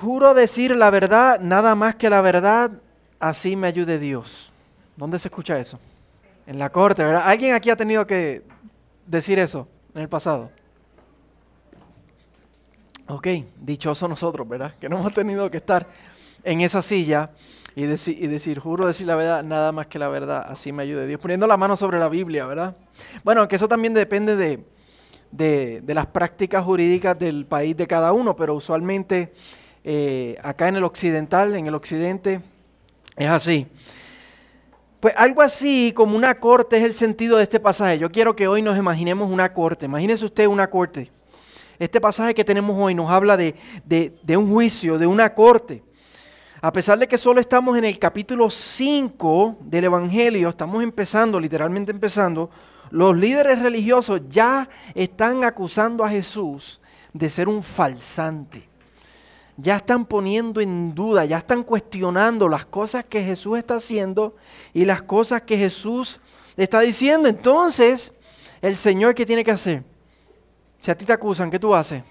Juro decir la verdad, nada más que la verdad, así me ayude Dios. ¿Dónde se escucha eso? En la corte, ¿verdad? ¿Alguien aquí ha tenido que decir eso en el pasado? Ok, dichoso nosotros, ¿verdad? Que no hemos tenido que estar en esa silla y, y, decir, juro decir la verdad, nada más que la verdad, así me ayude Dios. Poniendo la mano sobre la Biblia, ¿verdad? Bueno, que eso también depende de, de, las prácticas jurídicas del país de cada uno, pero usualmente eh, acá en el occidental, en el occidente, es así. Pues algo así como una corte es el sentido de este pasaje. Yo quiero que hoy nos imaginemos una corte. Imagínese usted una corte. Este pasaje que tenemos hoy nos habla de, un juicio, de una corte. A pesar de que solo estamos en el capítulo 5 del Evangelio, estamos empezando, literalmente empezando, los líderes religiosos ya están acusando a Jesús de ser un falsante. Ya están poniendo en duda, ya están cuestionando las cosas que Jesús está haciendo y las cosas que Jesús está diciendo. Entonces, el Señor, ¿qué tiene que hacer? Si a ti te acusan, ¿qué tú haces?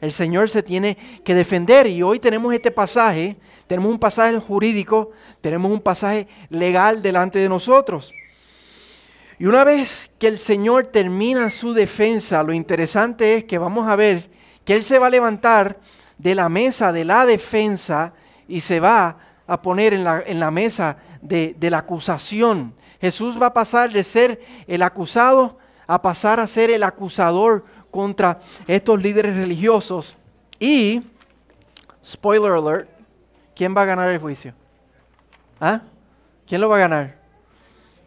El Señor se tiene que defender y hoy tenemos este pasaje, tenemos un pasaje jurídico, tenemos un pasaje legal delante de nosotros. Y una vez que el Señor termina su defensa, lo interesante es que vamos a ver que Él se va a levantar de la mesa de la defensa y se va a poner en la, en la mesa de, de la acusación. Jesús va a pasar de ser el acusado a pasar a ser el acusador contra estos líderes religiosos. Y, spoiler alert, ¿quién va a ganar el juicio? ¿Ah? ¿Quién lo va a ganar?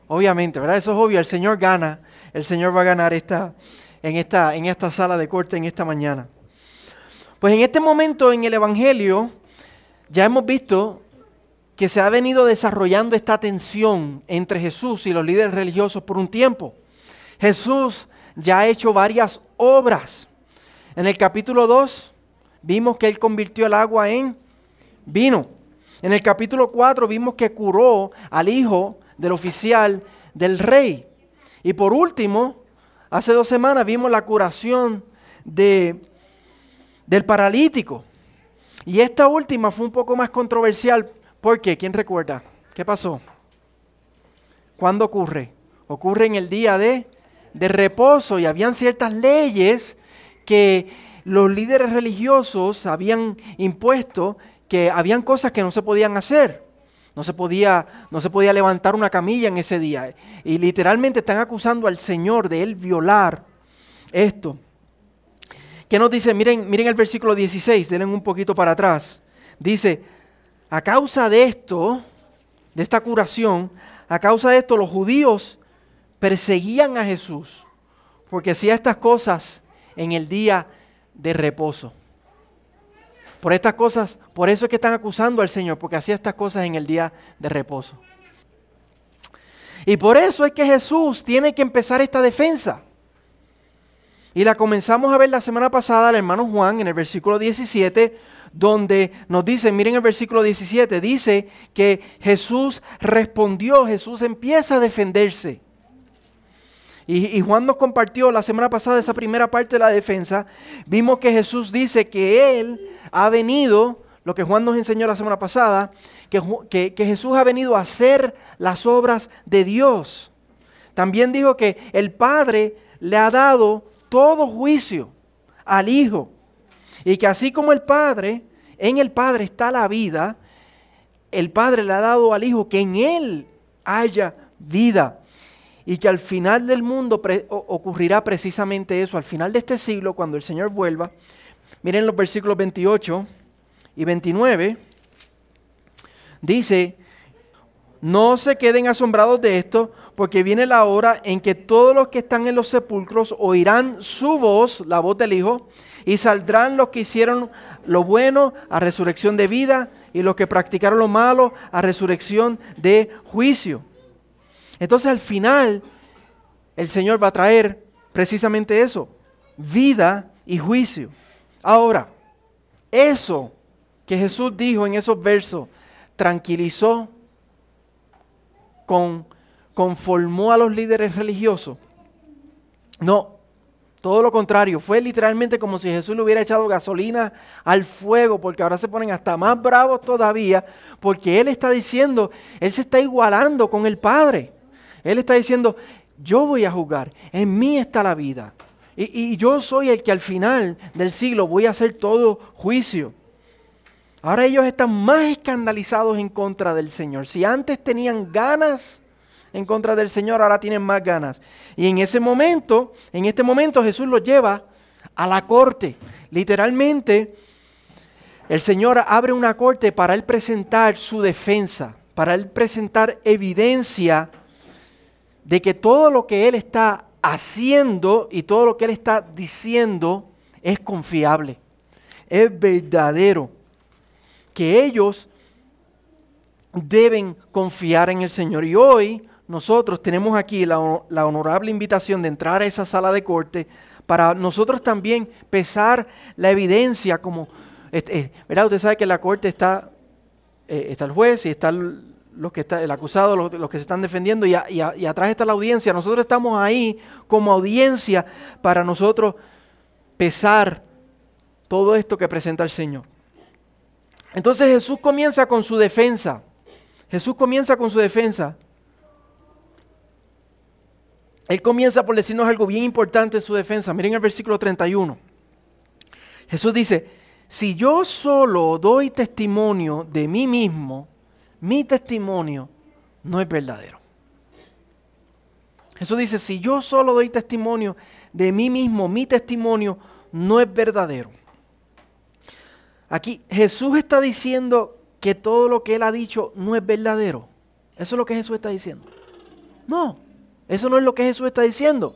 Obviamente, ¿verdad? Eso es obvio, el Señor gana, el Señor va a ganar esta, en, esta, en esta sala de corte en esta mañana. Pues en este momento en el Evangelio ya hemos visto que se ha venido desarrollando esta tensión entre Jesús y los líderes religiosos por un tiempo. Jesús ya ha hecho varias obras. En el capítulo 2 vimos que Él convirtió el agua en vino. En el capítulo 4 vimos que curó al hijo del oficial del rey. Y por último, hace dos semanas vimos la curación de, del paralítico. Y esta última fue un poco más controversial porque, ¿quién recuerda? ¿Qué pasó? ¿Cuándo ocurre? Ocurre en el día de de reposo y habían ciertas leyes que los líderes religiosos habían impuesto que habían cosas que no se podían hacer. No se podía, no se podía levantar una camilla en ese día. Y literalmente están acusando al Señor de él violar esto. ¿Qué nos dice? Miren, miren el versículo 16, denle un poquito para atrás. Dice, a causa de esto, de esta curación, a causa de esto los judíos perseguían a Jesús porque hacía estas cosas en el día de reposo. Por estas cosas, por eso es que están acusando al Señor, porque hacía estas cosas en el día de reposo. Y por eso es que Jesús tiene que empezar esta defensa. Y la comenzamos a ver la semana pasada al hermano Juan en el versículo 17, donde nos dice, miren el versículo 17, dice que Jesús respondió, Jesús empieza a defenderse. Y, Juan nos compartió la semana pasada esa primera parte de la defensa. Vimos que Jesús dice que Él ha venido, lo que Juan nos enseñó la semana pasada, que, que Jesús ha venido a hacer las obras de Dios. También dijo que el Padre le ha dado todo juicio al Hijo. Y que así como el Padre, en el Padre está la vida, el Padre le ha dado al Hijo que en Él haya vida y que al final del mundo ocurrirá precisamente eso, al final de este siglo, cuando el Señor vuelva. Miren los versículos 28 y 29. Dice, no se queden asombrados de esto, porque viene la hora en que todos los que están en los sepulcros oirán su voz, la voz del Hijo, y saldrán los que hicieron lo bueno a resurrección de vida, y los que practicaron lo malo a resurrección de juicio. Entonces al final el Señor va a traer precisamente eso, vida y juicio. Ahora, eso que Jesús dijo en esos versos tranquilizó, con, conformó a los líderes religiosos. No, Todo lo contrario, fue literalmente como si Jesús le hubiera echado gasolina al fuego, porque ahora se ponen hasta más bravos todavía, porque Él está diciendo, Él se está igualando con el Padre. Él está diciendo, yo voy a jugar, en mí está la vida. Y, y yo soy el que al final del siglo voy a hacer todo juicio. Ahora ellos están más escandalizados en contra del Señor. Si antes tenían ganas en contra del Señor, ahora tienen más ganas. Y en ese momento, en este momento Jesús los lleva a la corte. Literalmente, el Señor abre una corte para él presentar su defensa, para él presentar evidencia de que todo lo que él está haciendo y todo lo que él está diciendo es confiable, es verdadero, que ellos deben confiar en el Señor. Y hoy nosotros tenemos aquí la, honorable invitación de entrar a esa sala de corte para nosotros también pesar la evidencia como, eh, ¿verdad? Usted sabe que en la corte está, eh, está el juez y está el, que está, el acusado, los, que se están defendiendo y atrás está la audiencia. Nosotros estamos ahí como audiencia para nosotros pesar todo esto que presenta el Señor. Entonces Jesús comienza con su defensa. Jesús comienza con su defensa. Él comienza por decirnos algo bien importante en su defensa. Miren el versículo 31. Jesús dice, si yo solo doy testimonio de mí mismo, mi testimonio no es verdadero. Jesús dice, si yo solo doy testimonio de mí mismo, mi testimonio no es verdadero. Aquí Jesús está diciendo que todo lo que él ha dicho no es verdadero. Eso es lo que Jesús está diciendo. No. Eso no es lo que Jesús está diciendo.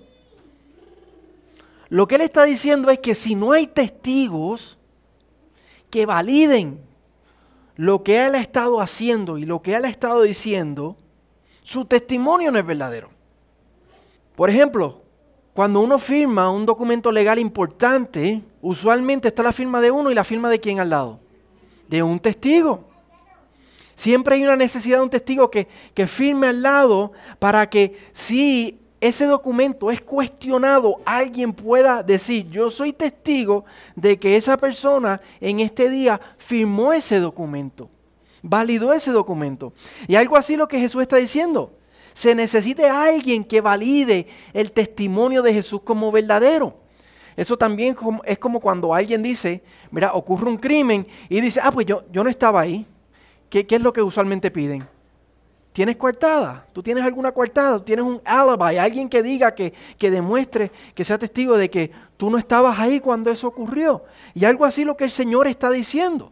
Lo que Él está diciendo es que si no hay testigos que validen lo que Él ha estado haciendo y lo que Él ha estado diciendo, su testimonio no es verdadero. Por ejemplo, cuando uno firma un documento legal importante, usualmente está la firma de uno y la firma de quién al lado. De un testigo. Siempre hay una necesidad de un testigo que, firme al lado para que si ese documento es cuestionado, alguien pueda decir, yo soy testigo de que esa persona en este día firmó ese documento, validó ese documento. Y algo así lo que Jesús está diciendo. Se necesita alguien que valide el testimonio de Jesús como verdadero. Eso también es como cuando alguien dice, mira, ocurre un crimen y dice, ah, pues yo, yo no estaba ahí. ¿Qué, es lo que usualmente piden? ¿Tienes coartada? ¿Tú tienes alguna coartada? ¿Tú tienes un alibi? Alguien que diga, que, que demuestre, que sea testigo de que tú no estabas ahí cuando eso ocurrió. Y algo así lo que el Señor está diciendo.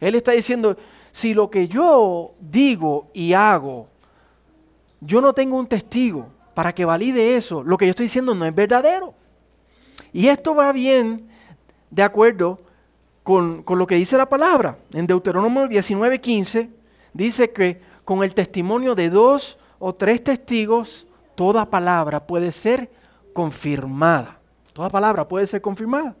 Él está diciendo, si lo que yo digo y hago, yo no tengo un testigo para que valide eso, lo que yo estoy diciendo no es verdadero. Y esto va bien de acuerdo con, lo que dice la palabra. En Deuteronomio 19:15 dice que con el testimonio de dos o tres testigos, toda palabra puede ser confirmada. Toda palabra puede ser confirmada.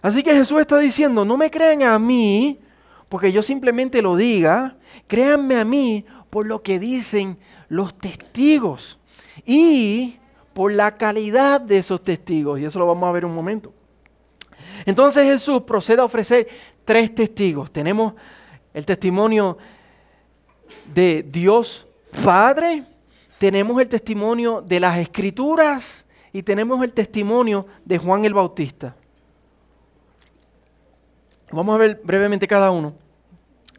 Así que Jesús está diciendo, no me crean a mí porque yo simplemente lo diga, créanme a mí por lo que dicen los testigos y por la calidad de esos testigos. Y eso lo vamos a ver un momento. Entonces Jesús procede a ofrecer tres testigos. Tenemos el testimonio de Dios Padre, tenemos el testimonio de las Escrituras y tenemos el testimonio de Juan el Bautista. Vamos a ver brevemente cada uno.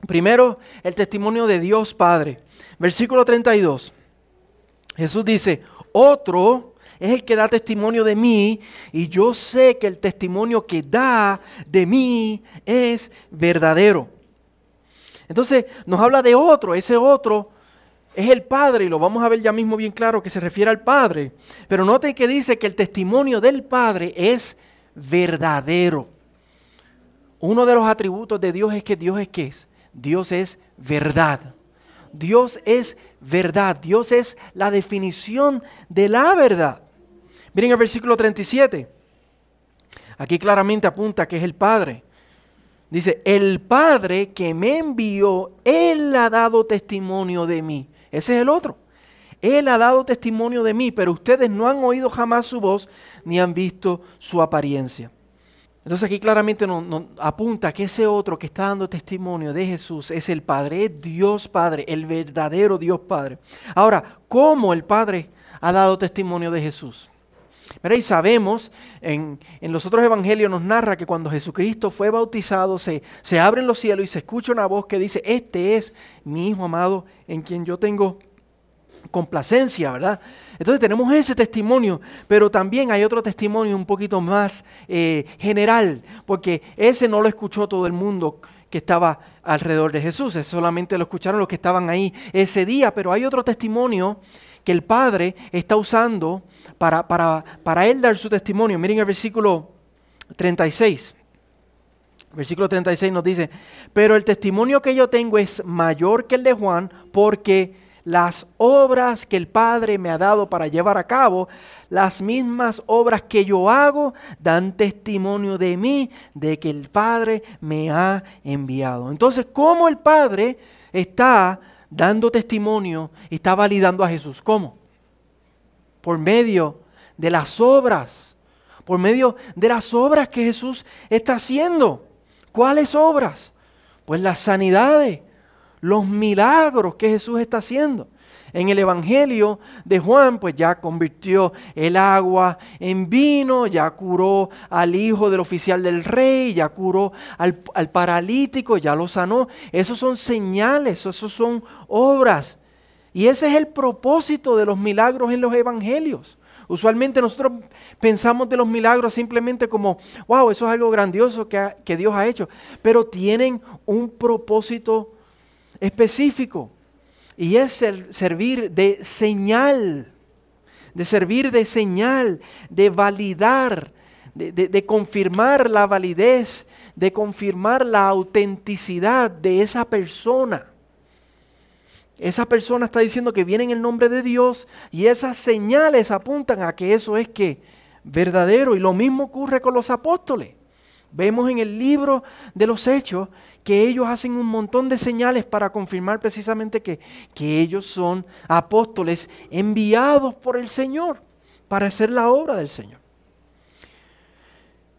Primero, el testimonio de Dios Padre. Versículo 32. Jesús dice, otro es el que da testimonio de mí y yo sé que el testimonio que da de mí es verdadero. Entonces nos habla de otro, ese otro es el Padre y lo vamos a ver ya mismo bien claro que se refiere al Padre. Pero note que dice que el testimonio del Padre es verdadero. Uno de los atributos de Dios es que Dios es qué es. Dios es verdad. Dios es verdad. Dios es la definición de la verdad. Miren el versículo 37. Aquí claramente apunta que es el Padre. Dice, el Padre que me envió, Él ha dado testimonio de mí. Ese es el otro. Él ha dado testimonio de mí, pero ustedes no han oído jamás su voz ni han visto su apariencia. Entonces aquí claramente nos, apunta que ese otro que está dando testimonio de Jesús es el Padre, es Dios Padre, el verdadero Dios Padre. Ahora, ¿cómo el Padre ha dado testimonio de Jesús? Y sabemos, en, los otros evangelios nos narra que cuando Jesucristo fue bautizado, se, se abren los cielos y se escucha una voz que dice, este es mi Hijo amado en quien yo tengo complacencia, ¿verdad? Entonces tenemos ese testimonio, pero también hay otro testimonio un poquito más eh, general, porque ese no lo escuchó todo el mundo que estaba alrededor de Jesús, solamente lo escucharon los que estaban ahí ese día, pero hay otro testimonio que el Padre está usando para, para, para él dar su testimonio. Miren el versículo 36. Versículo 36 nos dice, pero el testimonio que yo tengo es mayor que el de Juan porque las obras que el Padre me ha dado para llevar a cabo, las mismas obras que yo hago, dan testimonio de mí, de que el Padre me ha enviado. Entonces, ¿cómo el Padre está dando testimonio está validando a Jesús? ¿Cómo? Por medio de las obras, por medio de las obras que Jesús está haciendo. ¿Cuáles obras? Pues las sanidades, los milagros que Jesús está haciendo. En el Evangelio de Juan, pues ya convirtió el agua en vino, ya curó al hijo del oficial del rey, ya curó al, paralítico, ya lo sanó. Esos son señales, esos son obras. Y ese es el propósito de los milagros en los Evangelios. Usualmente nosotros pensamos de los milagros simplemente como, wow, eso es algo grandioso que, que Dios ha hecho, pero tienen un propósito específico y es el servir de señal, de servir de señal, de validar, de, confirmar la validez, de confirmar la autenticidad de esa persona. Esa persona está diciendo que viene en el nombre de Dios y esas señales apuntan a que eso es que verdadero. Y lo mismo ocurre con los apóstoles. Vemos en el libro de los hechos que ellos hacen un montón de señales para confirmar precisamente que, que ellos son apóstoles enviados por el Señor para hacer la obra del Señor.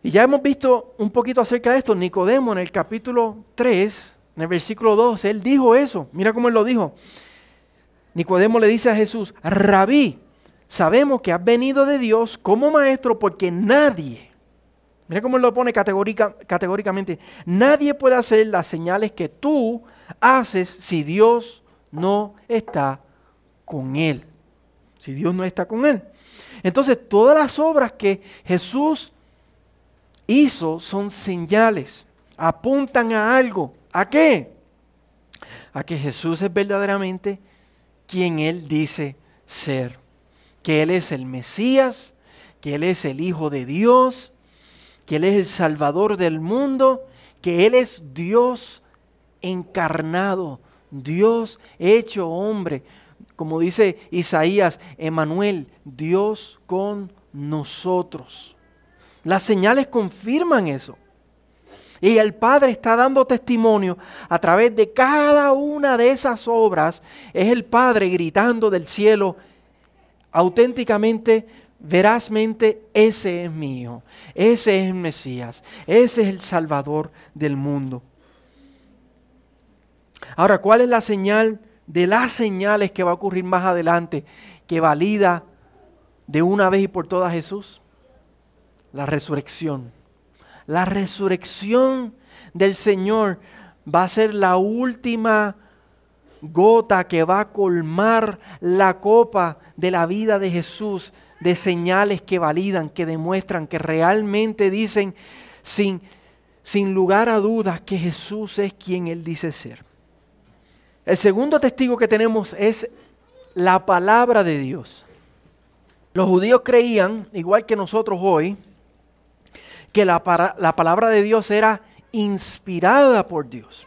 Y ya hemos visto un poquito acerca de esto. Nicodemo en el capítulo 3, en el versículo 2, él dijo eso. Mira cómo él lo dijo. Nicodemo le dice a Jesús, rabí, sabemos que has venido de Dios como maestro porque nadie Mira cómo lo pone categóricamente. Nadie puede hacer las señales que tú haces si Dios no está con él. Si Dios no está con él. Entonces, todas las obras que Jesús hizo son señales. Apuntan a algo. ¿A qué? A que Jesús es verdaderamente quien Él dice ser. Que Él es el Mesías, que Él es el Hijo de Dios, que Él es el Salvador del mundo, que Él es Dios encarnado, Dios hecho hombre. Como dice Isaías, Emanuel, Dios con nosotros. Las señales confirman eso. Y el Padre está dando testimonio a través de cada una de esas obras. Es el Padre gritando del cielo auténticamente verazmente, ese es mío, ese es el Mesías, ese es el Salvador del mundo. Ahora, ¿cuál es la señal de las señales que va a ocurrir más adelante que valida de una vez y por todas Jesús? La resurrección. La resurrección del Señor va a ser la última gota que va a colmar la copa de la vida de Jesús de señales que validan, que demuestran, que realmente dicen sin, sin lugar a dudas que Jesús es quien Él dice ser. El segundo testigo que tenemos es la palabra de Dios. Los judíos creían, igual que nosotros hoy, que la, la palabra de Dios era inspirada por Dios.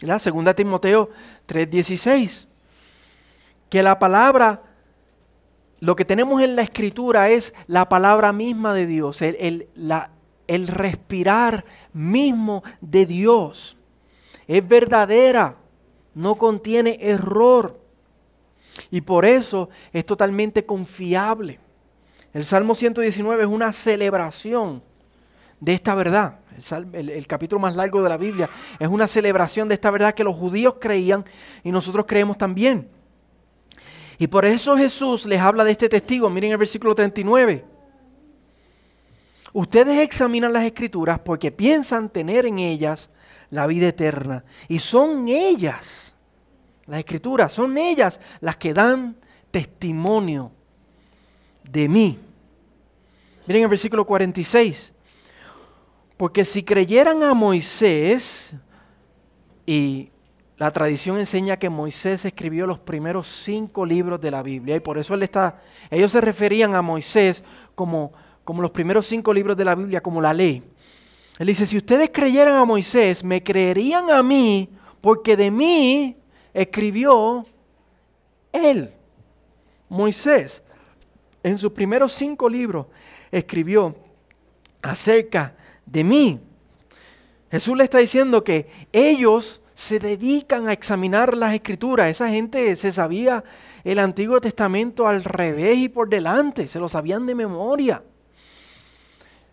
La segunda Timoteo 3:16. Que la palabra lo que tenemos en la escritura es la palabra misma de Dios, el, el respirar mismo de Dios. Es verdadera, no contiene error. Y por eso es totalmente confiable. El Salmo 119 es una celebración de esta verdad. El, capítulo más largo de la Biblia es una celebración de esta verdad que los judíos creían y nosotros creemos también. Y por eso Jesús les habla de este testigo. Miren el versículo 39. Ustedes examinan las escrituras porque piensan tener en ellas la vida eterna. Y son ellas, las escrituras, son ellas las que dan testimonio de mí. Miren el versículo 46. Porque si creyeran a Moisés, y la tradición enseña que Moisés escribió los primeros cinco libros de la Biblia, y por eso él está, ellos se referían a Moisés como, como los primeros cinco libros de la Biblia, como la ley. Él dice, si ustedes creyeran a Moisés, me creerían a mí, porque de mí escribió él, Moisés. En sus primeros cinco libros escribió acerca de mí. Jesús le está diciendo que ellos se dedican a examinar las escrituras. Esa gente se sabía el Antiguo Testamento al revés y por delante, se lo sabían de memoria.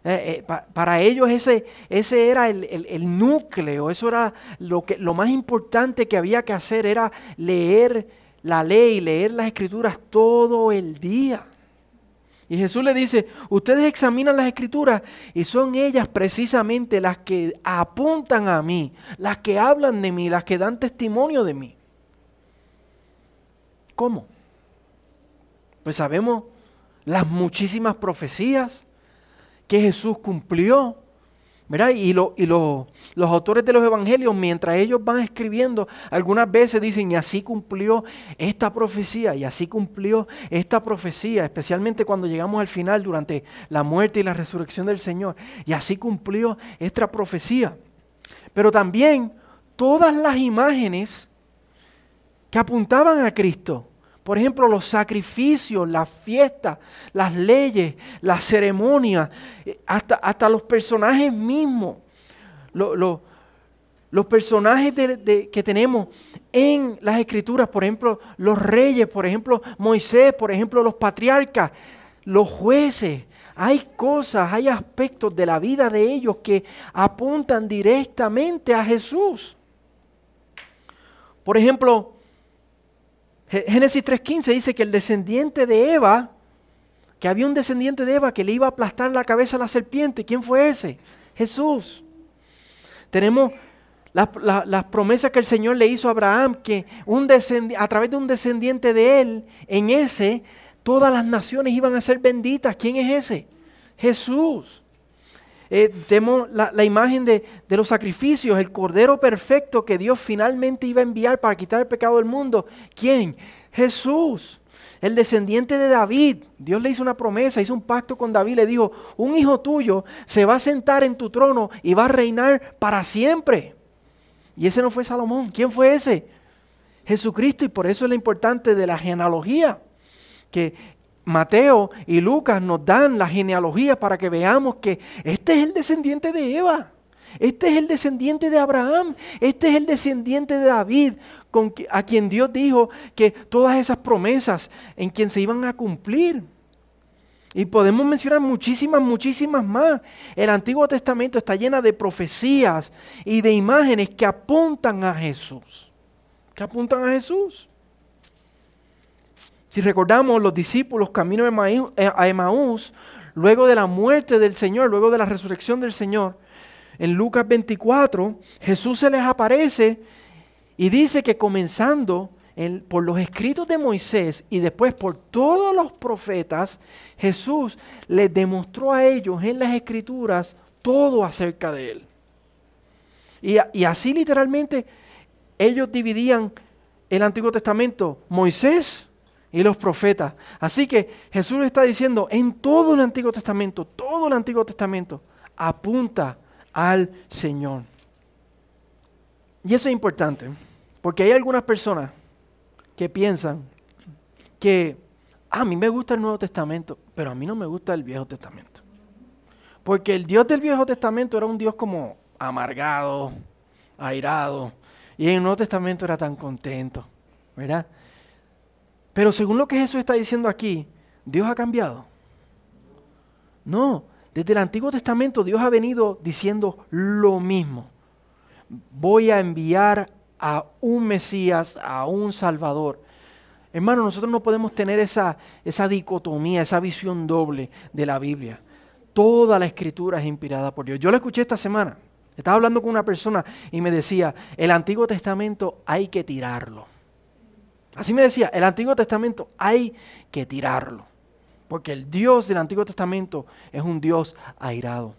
Eh, eh, para ellos ese, ese era el, el, núcleo, eso era lo, que, lo más importante que había que hacer, era leer la ley, leer las escrituras todo el día. Y Jesús le dice, ustedes examinan las escrituras y son ellas precisamente las que apuntan a mí, las que hablan de mí, las que dan testimonio de mí. ¿Cómo? Pues sabemos las muchísimas profecías que Jesús cumplió. Y, los autores de los evangelios, mientras ellos van escribiendo, algunas veces dicen, y así cumplió esta profecía, y así cumplió esta profecía, especialmente cuando llegamos al final, durante la muerte y la resurrección del Señor, y así cumplió esta profecía. Pero también todas las imágenes que apuntaban a Cristo, por ejemplo, los sacrificios, las fiestas, las leyes, las ceremonias, eh, hasta, hasta los personajes mismos. los personajes que tenemos en las escrituras, por ejemplo, los reyes, por ejemplo, Moisés, por ejemplo, los patriarcas, los jueces. Hay cosas, hay aspectos de la vida de ellos que apuntan directamente a Jesús. Por ejemplo, Génesis 3.15 dice que el descendiente de Eva, que había un descendiente de Eva que le iba a aplastar la cabeza a la serpiente. ¿Quién fue ese? Jesús. Tenemos las, promesas que el Señor le hizo a Abraham, que un a través de un descendiente de él, en ese, todas las naciones iban a ser benditas. ¿Quién es ese? Jesús. Eh, tenemos la, imagen de, los sacrificios, el Cordero perfecto que Dios finalmente iba a enviar para quitar el pecado del mundo. ¿Quién? Jesús, el descendiente de David. Dios le hizo una promesa, hizo un pacto con David, le dijo, un hijo tuyo se va a sentar en tu trono y va a reinar para siempre. Y ese no fue Salomón. ¿Quién fue ese? Jesucristo. Y por eso es lo importante de la genealogía. Que Mateo y Lucas nos dan la genealogía para que veamos que este es el descendiente de Eva, este es el descendiente de Abraham, este es el descendiente de David, a quien Dios dijo que todas esas promesas en quien se iban a cumplir. Y podemos mencionar muchísimas, muchísimas más. El Antiguo Testamento está llena de profecías y de imágenes que apuntan a Jesús. Que apuntan a Jesús. Si recordamos, los discípulos camino eh, a Emaús, luego de la muerte del Señor, luego de la resurrección del Señor, en Lucas 24, Jesús se les aparece y dice que comenzando por los escritos de Moisés y después por todos los profetas, Jesús les demostró a ellos en las escrituras todo acerca de él. Y, y así literalmente ellos dividían el Antiguo Testamento, Moisés, y los profetas. Así que Jesús está diciendo, en todo el Antiguo Testamento, todo el Antiguo Testamento apunta al Señor. Y eso es importante, porque hay algunas personas que piensan que ah, a mí me gusta el Nuevo Testamento, pero a mí no me gusta el Viejo Testamento. Porque el Dios del Viejo Testamento era un Dios como amargado, airado, y en el Nuevo Testamento era tan contento, ¿verdad? Pero según lo que Jesús está diciendo aquí, Dios ha cambiado. No, desde el Antiguo Testamento Dios ha venido diciendo lo mismo. Voy a enviar a un Mesías, a un Salvador. Hermano, nosotros no podemos tener esa, esa dicotomía, esa visión doble de la Biblia. Toda la escritura es inspirada por Dios. Yo lo escuché esta semana. Estaba hablando con una persona y me decía, el Antiguo Testamento hay que tirarlo. Así me decía, el Antiguo Testamento hay que tirarlo. Porque el Dios del Antiguo Testamento es un Dios airado.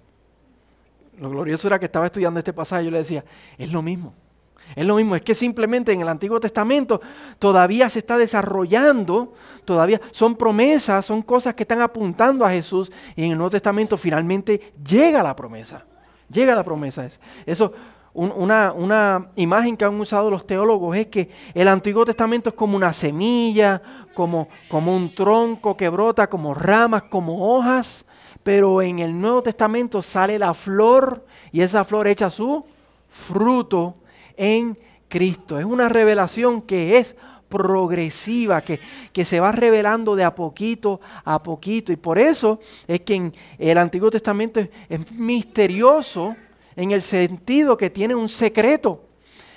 Lo glorioso era que estaba estudiando este pasaje yo le decía, es lo mismo. Es lo mismo, es que simplemente en el Antiguo Testamento todavía se está desarrollando, todavía son promesas, son cosas que están apuntando a Jesús y en el Nuevo Testamento finalmente llega la promesa. Llega la promesa. Eso, una, una, imagen que han usado los teólogos es que el Antiguo Testamento es como una semilla, como, como un tronco que brota, como ramas, como hojas, pero en el Nuevo Testamento sale la flor y esa flor echa su fruto en Cristo. Es una revelación que es progresiva, que, que, se va revelando de a poquito a poquito. Y por eso es que en el Antiguo Testamento es, misterioso en el sentido que tiene un secreto.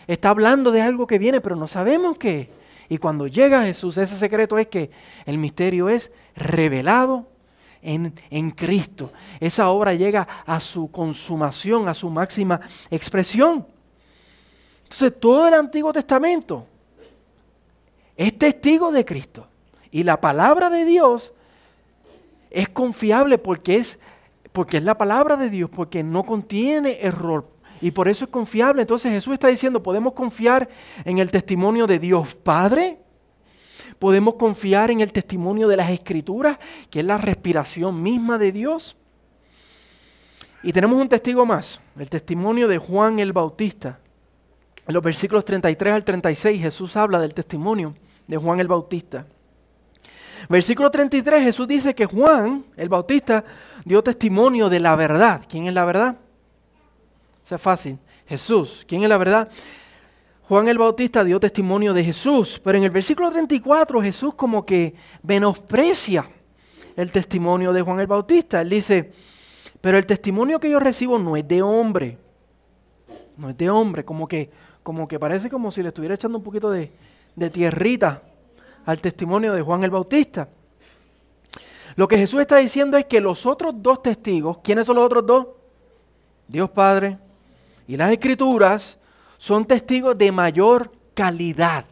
Está hablando de algo que viene, pero no sabemos qué. Y cuando llega Jesús, ese secreto es que el misterio es revelado en, en, Cristo. Esa obra llega a su consumación, a su máxima expresión. Entonces todo el Antiguo Testamento es testigo de Cristo. Y la palabra de Dios es confiable porque es, porque es la palabra de Dios, porque no contiene error. Y por eso es confiable. Entonces Jesús está diciendo, podemos confiar en el testimonio de Dios Padre. Podemos confiar en el testimonio de las Escrituras, que es la respiración misma de Dios. Y tenemos un testigo más, el testimonio de Juan el Bautista. En los versículos 33 al 36 Jesús habla del testimonio de Juan el Bautista. Versículo 33 Jesús dice que Juan el Bautista dio testimonio de la verdad. ¿Quién es la verdad? O sea, fácil. Jesús. ¿Quién es la verdad? Juan el Bautista dio testimonio de Jesús, pero en el versículo 34 Jesús como que menosprecia el testimonio de Juan el Bautista. Él dice, pero el testimonio que yo recibo no es de hombre, no es de hombre, como que como que parece como si le estuviera echando un poquito de, tierrita al testimonio de Juan el Bautista. Lo que Jesús está diciendo es que los otros dos testigos, ¿quiénes son los otros dos? Dios Padre y las Escrituras son testigos de mayor calidad.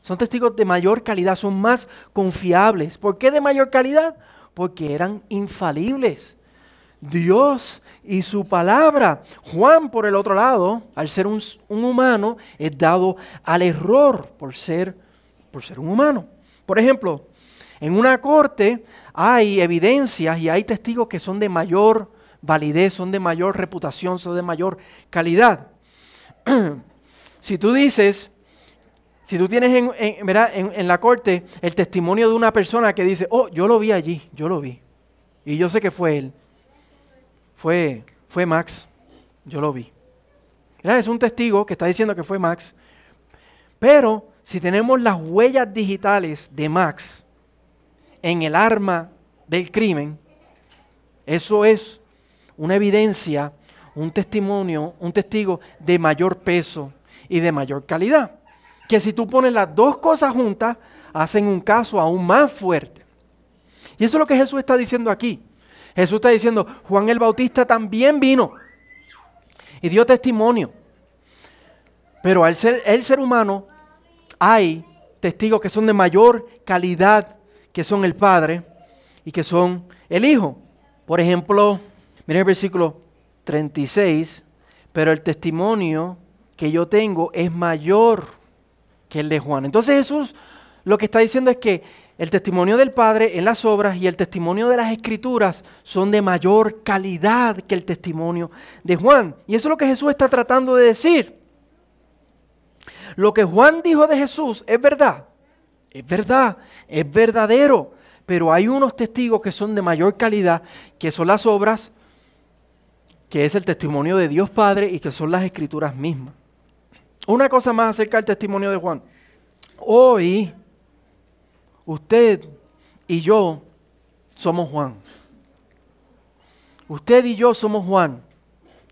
Son testigos de mayor calidad, son más confiables. ¿Por qué de mayor calidad? Porque eran infalibles. Dios y su palabra. Juan, por el otro lado, al ser un, humano, es dado al error por ser, por ser un humano. Por ejemplo, en una corte hay evidencias y hay testigos que son de mayor validez, son de mayor reputación, son de mayor calidad. si tú dices, si tú tienes en, en, la corte el testimonio de una persona que dice, oh, yo lo vi allí, yo lo vi, y yo sé que fue él fue, fue Max. Yo lo vi. Es un testigo que está diciendo que fue Max. Pero si tenemos las huellas digitales de Max en el arma del crimen, eso es una evidencia, un testimonio, un testigo de mayor peso y de mayor calidad. Que si tú pones las dos cosas juntas, hacen un caso aún más fuerte. Y eso es lo que Jesús está diciendo aquí. Jesús está diciendo, Juan el Bautista también vino y dio testimonio. Pero al ser el ser humano, hay testigos que son de mayor calidad, que son el Padre y que son el Hijo. Por ejemplo, miren el versículo 36, pero el testimonio que yo tengo es mayor que el de Juan. Entonces Jesús lo que está diciendo es que el testimonio del Padre en las obras y el testimonio de las Escrituras son de mayor calidad que el testimonio de Juan. Y eso es lo que Jesús está tratando de decir. Lo que Juan dijo de Jesús es verdad, es verdad, es verdadero, pero hay unos testigos que son de mayor calidad, que son las obras, que es el testimonio de Dios Padre y que son las escrituras mismas. Una cosa más acerca del testimonio de Juan. Hoy usted y yo somos Juan. Usted y yo somos Juan.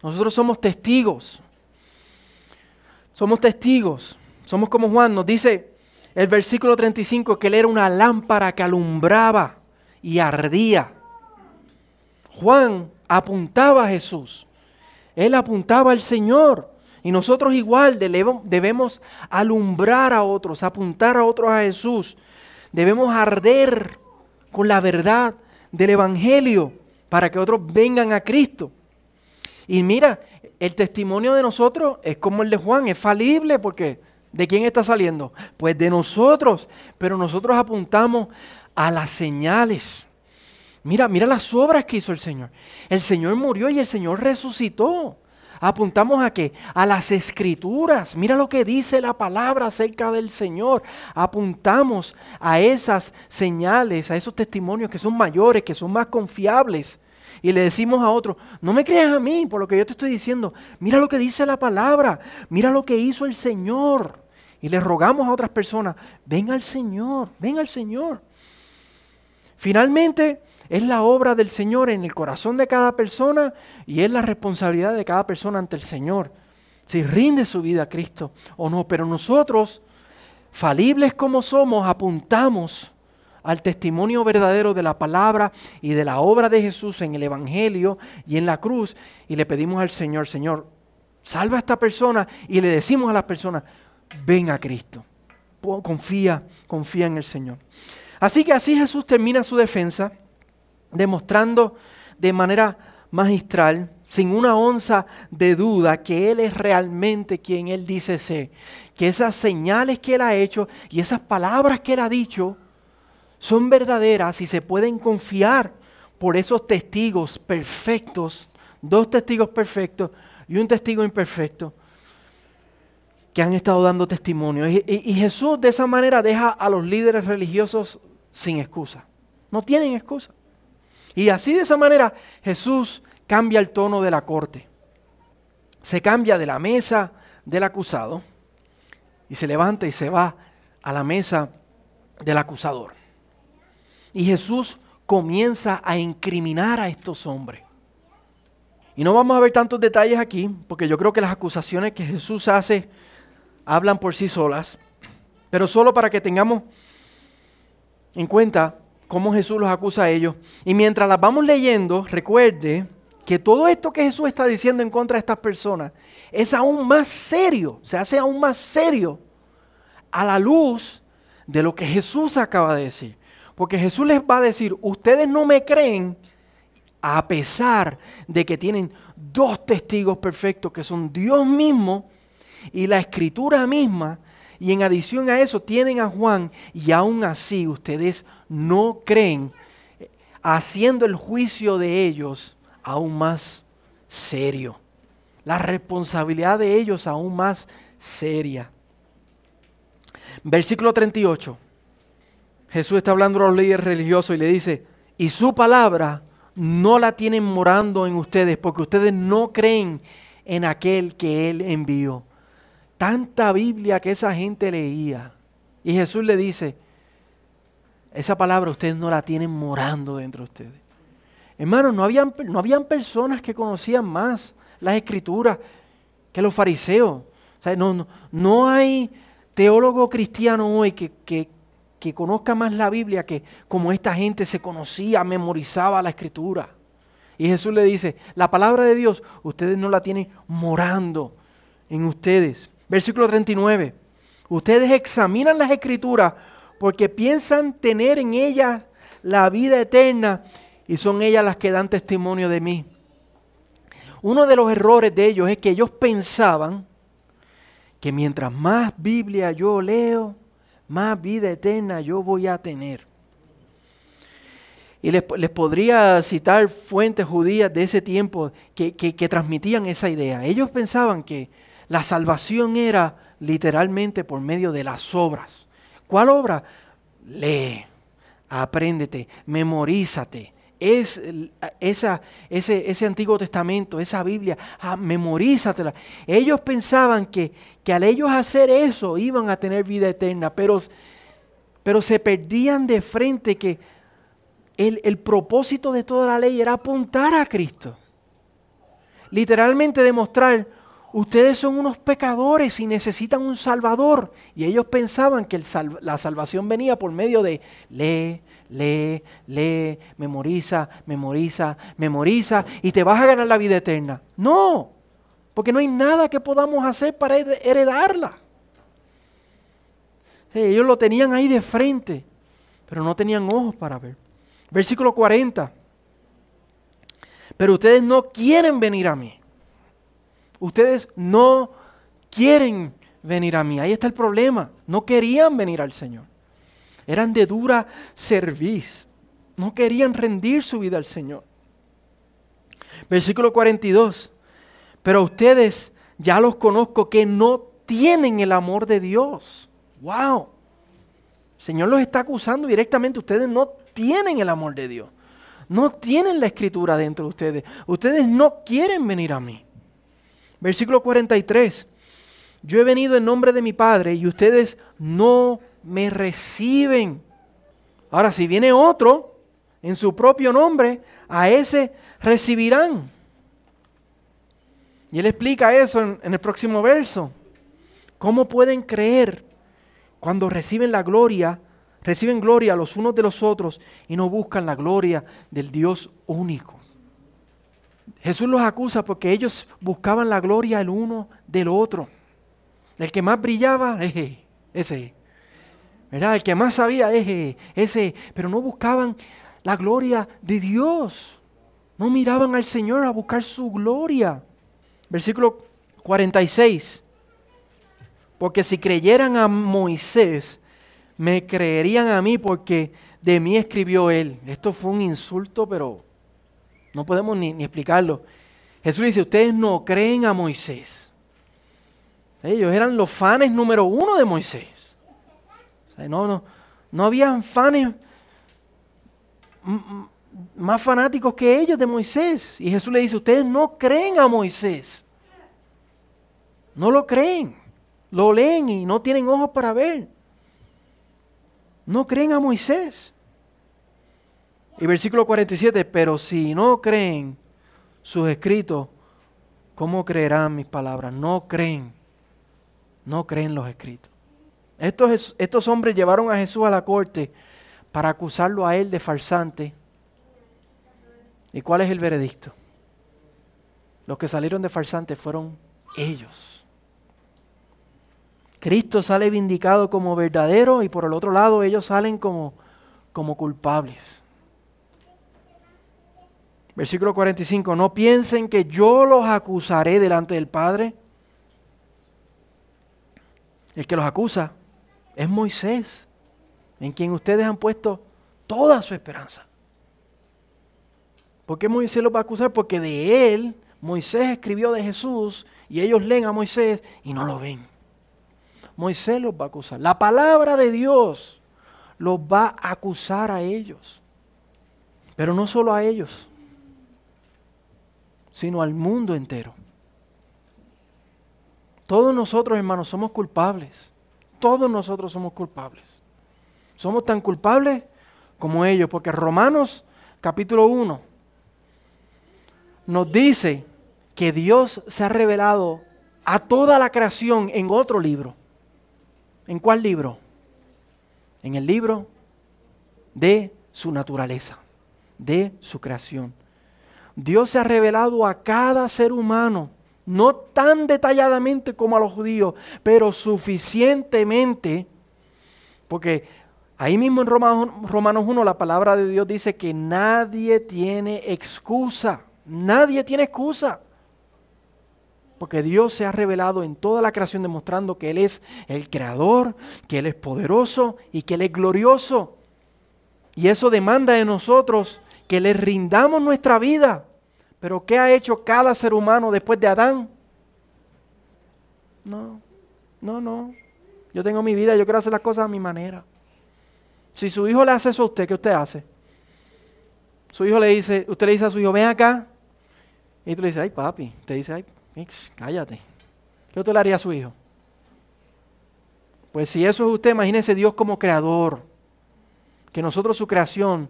Nosotros somos testigos. Somos testigos. Somos como Juan. Nos dice el versículo 35 que él era una lámpara que alumbraba y ardía. Juan apuntaba a Jesús. Él apuntaba al Señor. Y nosotros igual debemos alumbrar a otros, apuntar a otros a Jesús. Debemos arder con la verdad del Evangelio para que otros vengan a Cristo. Y mira, el testimonio de nosotros es como el de Juan, es falible porque ¿de quién está saliendo? Pues de nosotros, pero nosotros apuntamos a las señales. Mira, mira las obras que hizo el Señor. El Señor murió y el Señor resucitó. Apuntamos a qué? A las escrituras. Mira lo que dice la palabra acerca del Señor. Apuntamos a esas señales, a esos testimonios que son mayores, que son más confiables. Y le decimos a otro, no me creas a mí por lo que yo te estoy diciendo. Mira lo que dice la palabra. Mira lo que hizo el Señor. Y le rogamos a otras personas, ven al Señor, ven al Señor. Finalmente, es la obra del Señor en el corazón de cada persona y es la responsabilidad de cada persona ante el Señor. Si rinde su vida a Cristo o no. Pero nosotros, falibles como somos, apuntamos al testimonio verdadero de la palabra y de la obra de Jesús en el Evangelio y en la cruz y le pedimos al Señor, Señor, salva a esta persona y le decimos a las personas, ven a Cristo. Confía, confía en el Señor. Así que así Jesús termina su defensa demostrando de manera magistral, sin una onza de duda, que Él es realmente quien Él dice ser. Que esas señales que Él ha hecho y esas palabras que Él ha dicho son verdaderas y se pueden confiar por esos testigos perfectos, dos testigos perfectos y un testigo imperfecto, que han estado dando testimonio. Y, Jesús de esa manera deja a los líderes religiosos sin excusa. No tienen excusa. Y así de esa manera Jesús cambia el tono de la corte. Se cambia de la mesa del acusado y se levanta y se va a la mesa del acusador. Y Jesús comienza a incriminar a estos hombres. Y no vamos a ver tantos detalles aquí, porque yo creo que las acusaciones que Jesús hace hablan por sí solas, pero solo para que tengamos en cuenta cómo Jesús los acusa a ellos. Y mientras las vamos leyendo, recuerde que todo esto que Jesús está diciendo en contra de estas personas es aún más serio, se hace aún más serio a la luz de lo que Jesús acaba de decir. Porque Jesús les va a decir, ustedes no me creen a pesar de que tienen dos testigos perfectos que son Dios mismo y la escritura misma y en adición a eso tienen a Juan y aún así ustedes no creen, haciendo el juicio de ellos aún más serio. La responsabilidad de ellos aún más seria. Versículo 38. Jesús está hablando a los líderes religiosos y le dice, y su palabra no la tienen morando en ustedes porque ustedes no creen en aquel que Él envió tanta Biblia que esa gente leía. Y Jesús le dice, esa palabra ustedes no la tienen morando dentro de ustedes. Hermanos, no habían, no habían personas que conocían más las escrituras que los fariseos. O sea, no, no, hay teólogo cristiano hoy que, que, que conozca más la Biblia que como esta gente se conocía, memorizaba la escritura. Y Jesús le dice, la palabra de Dios ustedes no la tienen morando en ustedes. Versículo 39. Ustedes examinan las escrituras porque piensan tener en ellas la vida eterna y son ellas las que dan testimonio de mí. Uno de los errores de ellos es que ellos pensaban que mientras más Biblia yo leo, más vida eterna yo voy a tener. Y les, podría citar fuentes judías de ese tiempo que, que transmitían esa idea. Ellos pensaban que la salvación era literalmente por medio de las obras. ¿Cuál obra? Lee, apréndete, memorízate. Es esa, ese, ese, Antiguo Testamento, esa Biblia, ah, memorízatela. Ellos pensaban que, que al ellos hacer eso iban a tener vida eterna, pero pero se perdían de frente que el, el propósito de toda la ley era apuntar a Cristo. Literalmente demostrar, ustedes son unos pecadores y necesitan un salvador. Y ellos pensaban que la salvación venía por medio de lee, lee, lee, memoriza, memoriza, memoriza y te vas a ganar la vida eterna. No, porque no hay nada que podamos hacer para heredarla. ellos lo tenían ahí de frente, pero no tenían ojos para ver. Versículo 40. Pero ustedes no quieren venir a mí. Ustedes no quieren venir a mí. Ahí está el problema. No querían venir al Señor. Eran de dura cerviz. No querían rendir su vida al Señor. Versículo 42. Pero ustedes ya los conozco que no tienen el amor de Dios. ¡Wow! El Señor los está acusando directamente. Ustedes no tienen el amor de Dios. No tienen la escritura dentro de ustedes. Ustedes no quieren venir a mí. Versículo 43. Yo he venido en nombre de mi Padre y ustedes no me reciben. Ahora, si viene otro en su propio nombre, a ese recibirán. Y él explica eso en, el próximo verso. ¿Cómo pueden creer cuando reciben la gloria reciben gloria los unos de los otros y no buscan la gloria del Dios único. Jesús los acusa porque ellos buscaban la gloria el uno del otro. El que más brillaba, ese, ese. El que más sabía, ese, ese. Pero no buscaban la gloria de Dios. No miraban al Señor a buscar su gloria. Versículo 46. Porque si creyeran a Moisés, me creerían a mí porque de mí escribió él. Esto fue un insulto, pero no podemos ni, explicarlo. Jesús dice, ustedes no creen a Moisés. Ellos eran los fans número uno de Moisés. No, no, no habían fans más fanáticos que ellos de Moisés. Y Jesús le dice, ustedes no creen a Moisés. No lo creen. Lo leen y no tienen ojos para ver no creen a Moisés. Y versículo 47, pero si no creen sus escritos, ¿cómo creerán mis palabras? No creen, no creen los escritos. Estos, estos hombres llevaron a Jesús a la corte para acusarlo a él de farsante. ¿Y cuál es el veredicto? Los que salieron de farsante fueron ellos. Cristo sale vindicado como verdadero y por el otro lado ellos salen como, como culpables. Versículo 45, no piensen que yo los acusaré delante del Padre. El que los acusa es Moisés, en quien ustedes han puesto toda su esperanza. ¿Por qué Moisés los va a acusar? Porque de él Moisés escribió de Jesús y ellos leen a Moisés y no lo ven. Moisés los va a acusar. La palabra de Dios los va a acusar a ellos. Pero no solo a ellos, sino al mundo entero. Todos nosotros, hermanos, somos culpables. Todos nosotros somos culpables. Somos tan culpables como ellos, porque Romanos capítulo 1 nos dice que Dios se ha revelado a toda la creación en otro libro. ¿En cuál libro? En el libro de su naturaleza, de su creación. Dios se ha revelado a cada ser humano, no tan detalladamente como a los judíos, pero suficientemente, porque ahí mismo en Romanos 1 la palabra de Dios dice que nadie tiene excusa, nadie tiene excusa. Porque Dios se ha revelado en toda la creación demostrando que Él es el creador, que Él es poderoso y que Él es glorioso. Y eso demanda de nosotros que le rindamos nuestra vida. Pero ¿qué ha hecho cada ser humano después de Adán? No, no, no. Yo tengo mi vida, yo quiero hacer las cosas a mi manera. Si su hijo le hace eso a usted, ¿qué usted hace? Su hijo le dice, usted le dice a su hijo, ven acá. Y tú le dices, ay papi. Te dice, ay cállate. ¿Qué usted le haría a su hijo? Pues si eso es usted, imagínese Dios como creador, que nosotros, su creación,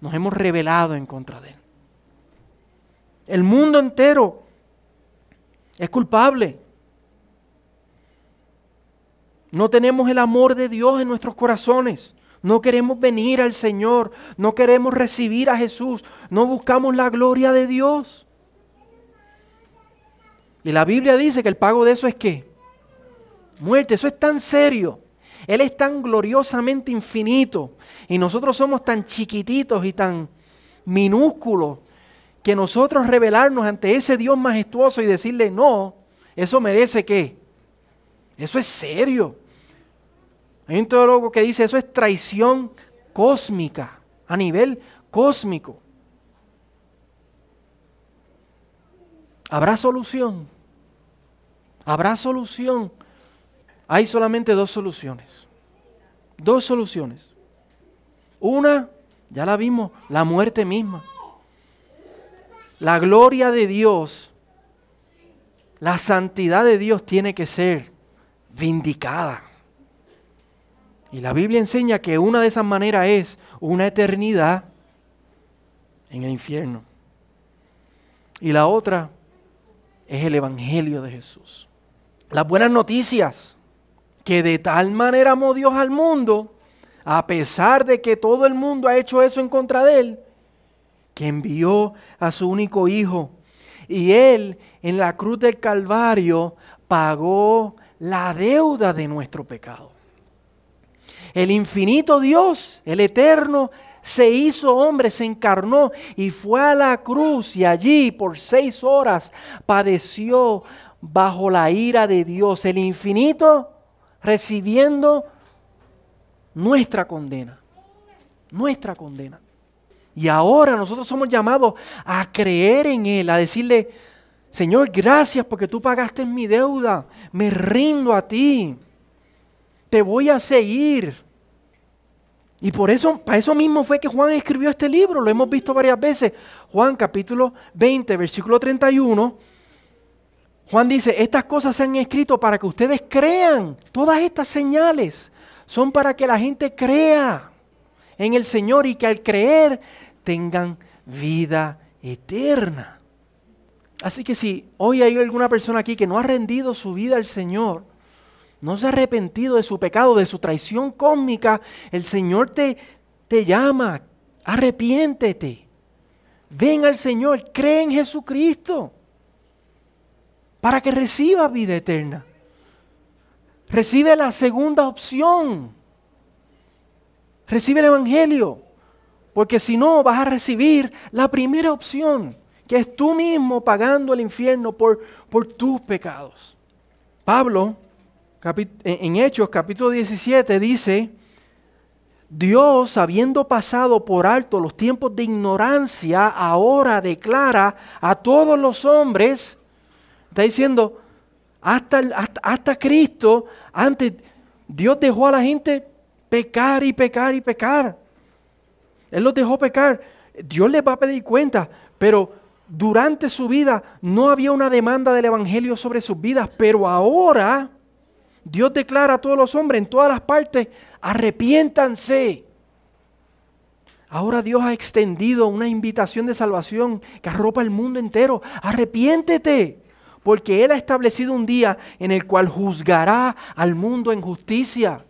nos hemos rebelado en contra de Él. El mundo entero es culpable. No tenemos el amor de Dios en nuestros corazones. No queremos venir al Señor. No queremos recibir a Jesús. No buscamos la gloria de Dios. Y la Biblia dice que el pago de eso es qué? Muerte. Eso es tan serio. Él es tan gloriosamente infinito. Y nosotros somos tan chiquititos y tan minúsculos que nosotros revelarnos ante ese Dios majestuoso y decirle no, eso merece qué? Eso es serio. Hay un teólogo que dice eso es traición cósmica, a nivel cósmico. ¿Habrá solución? ¿Habrá solución? Hay solamente dos soluciones. Dos soluciones. Una, ya la vimos, la muerte misma la gloria de Dios, la santidad de Dios tiene que ser vindicada. Y la Biblia enseña que una de esas maneras es una eternidad en el infierno. Y la otra es el Evangelio de Jesús. Las buenas noticias, que de tal manera amó Dios al mundo, a pesar de que todo el mundo ha hecho eso en contra de él, que envió a su único hijo. Y él en la cruz del Calvario pagó la deuda de nuestro pecado. El infinito Dios, el eterno, se hizo hombre, se encarnó y fue a la cruz y allí por seis horas padeció bajo la ira de Dios, el infinito recibiendo nuestra condena, nuestra condena. Y ahora nosotros somos llamados a creer en Él, a decirle, Señor, gracias porque tú pagaste mi deuda, me rindo a ti, te voy a seguir. Y por eso, para eso mismo fue que Juan escribió este libro, lo hemos visto varias veces. Juan capítulo 20, versículo 31. Juan dice, estas cosas se han escrito para que ustedes crean. Todas estas señales son para que la gente crea en el Señor y que al creer tengan vida eterna. Así que si hoy hay alguna persona aquí que no ha rendido su vida al Señor, no se ha arrepentido de su pecado, de su traición cósmica, el Señor te, te llama, arrepiéntete. Ven al Señor, cree en Jesucristo para que reciba vida eterna. Recibe la segunda opción. Recibe el Evangelio. Porque si no, vas a recibir la primera opción, que es tú mismo pagando el infierno por, por tus pecados. Pablo, en Hechos capítulo 17, dice, Dios, habiendo pasado por alto los tiempos de ignorancia, ahora declara a todos los hombres, está diciendo, hasta, hasta, hasta Cristo, antes Dios dejó a la gente pecar y pecar y pecar. Él los dejó pecar. Dios les va a pedir cuenta, pero durante su vida no había una demanda del Evangelio sobre sus vidas, pero ahora Dios declara a todos los hombres en todas las partes, arrepiéntanse. Ahora Dios ha extendido una invitación de salvación que arropa el mundo entero. Arrepiéntete, porque Él ha establecido un día en el cual juzgará al mundo en justicia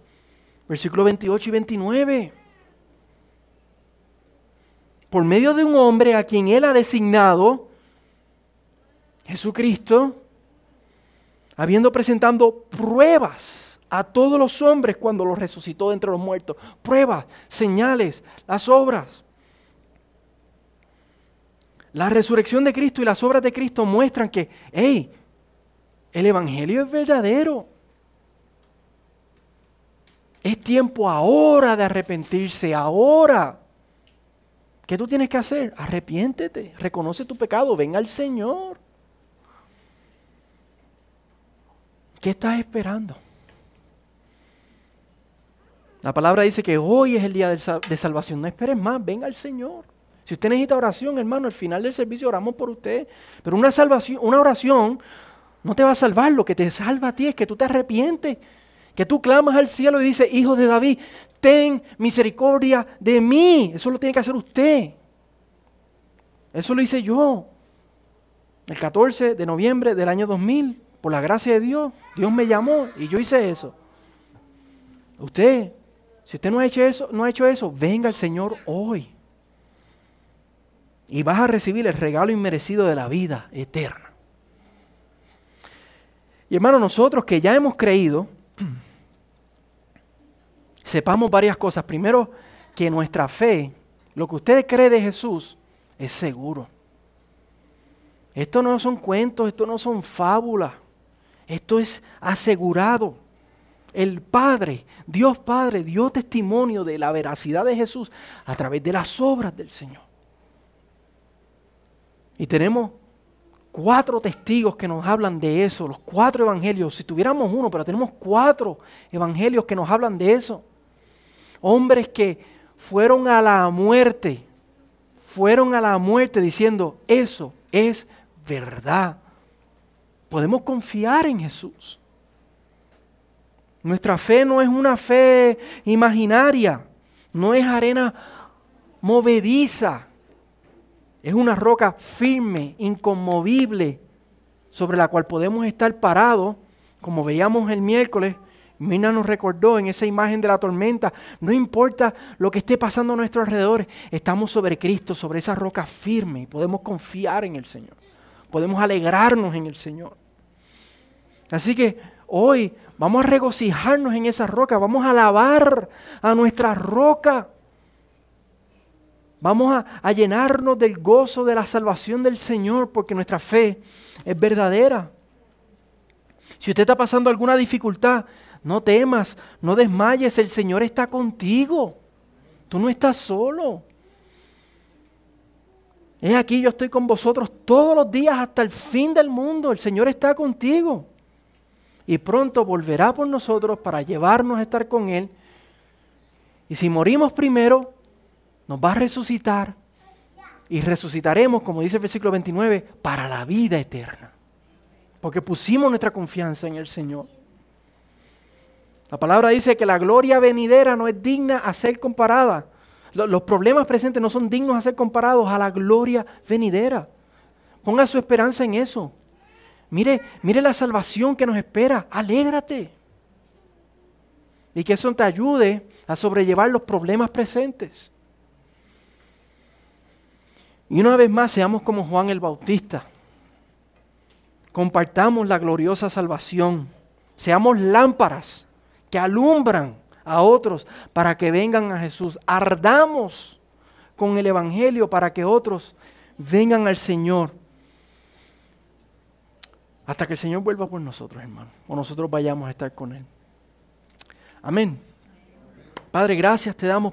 versículo 28 y 29. Por medio de un hombre a quien él ha designado, Jesucristo, habiendo presentado pruebas a todos los hombres cuando los resucitó de entre los muertos, pruebas, señales, las obras. La resurrección de Cristo y las obras de Cristo muestran que, hey, el Evangelio es verdadero. Es tiempo ahora de arrepentirse, ahora. ¿Qué tú tienes que hacer? Arrepiéntete, reconoce tu pecado, ven al Señor. ¿Qué estás esperando? La palabra dice que hoy es el día de salvación. No esperes más, ven al Señor. Si usted necesita oración, hermano, al final del servicio oramos por usted. Pero una salvación, una oración no te va a salvar. Lo que te salva a ti es que tú te arrepientes Que tú clamas al cielo y dices, hijo de David, ten misericordia de mí. Eso lo tiene que hacer usted. Eso lo hice yo. El 14 de noviembre del año 2000, por la gracia de Dios, Dios me llamó y yo hice eso. Usted, si usted no ha hecho eso, no ha hecho eso, venga al Señor hoy. Y vas a recibir el regalo inmerecido de la vida eterna. Y hermano, nosotros que ya hemos creído, sepamos varias cosas. Primero, que nuestra fe, lo que usted cree de Jesús, es seguro. Esto no son cuentos, esto no son fábulas. Esto es asegurado. El Padre, Dios Padre, dio testimonio de la veracidad de Jesús a través de las obras del Señor. Y tenemos cuatro testigos que nos hablan de eso, los cuatro evangelios. Si tuviéramos uno, pero tenemos cuatro evangelios que nos hablan de eso. Hombres que fueron a la muerte, fueron a la muerte diciendo, eso es verdad. Podemos confiar en Jesús. Nuestra fe no es una fe imaginaria, no es arena movediza, es una roca firme, inconmovible, sobre la cual podemos estar parados, como veíamos el miércoles. Mina nos recordó en esa imagen de la tormenta, no importa lo que esté pasando a nuestro alrededor, estamos sobre Cristo, sobre esa roca firme y podemos confiar en el Señor, podemos alegrarnos en el Señor. Así que hoy Vamos a regocijarnos en esa roca, vamos a alabar a nuestra roca. Vamos a, a, llenarnos del gozo de la salvación del Señor porque nuestra fe es verdadera. Si usted está pasando alguna dificultad, no temas, no desmayes, el Señor está contigo. Tú no estás solo. Es aquí, yo estoy con vosotros todos los días hasta el fin del mundo. El Señor está contigo y pronto volverá por nosotros para llevarnos a estar con Él. Y si morimos primero, nos va a resucitar y resucitaremos, como dice el versículo 29, para la vida eterna. Porque pusimos nuestra confianza en el Señor. La palabra dice que la gloria venidera no es digna a ser comparada. Los problemas presentes no son dignos a ser comparados a la gloria venidera. Ponga su esperanza en eso. Mire, mire la salvación que nos espera. Alégrate. Y que eso te ayude a sobrellevar los problemas presentes. Y una vez más seamos como Juan el Bautista. Compartamos la gloriosa salvación. Seamos lámparas que alumbran a otros para que vengan a Jesús. Ardamos con el Evangelio para que otros vengan al Señor. Hasta que el Señor vuelva por nosotros, hermano. O nosotros vayamos a estar con Él. Amén. Padre, gracias te damos por...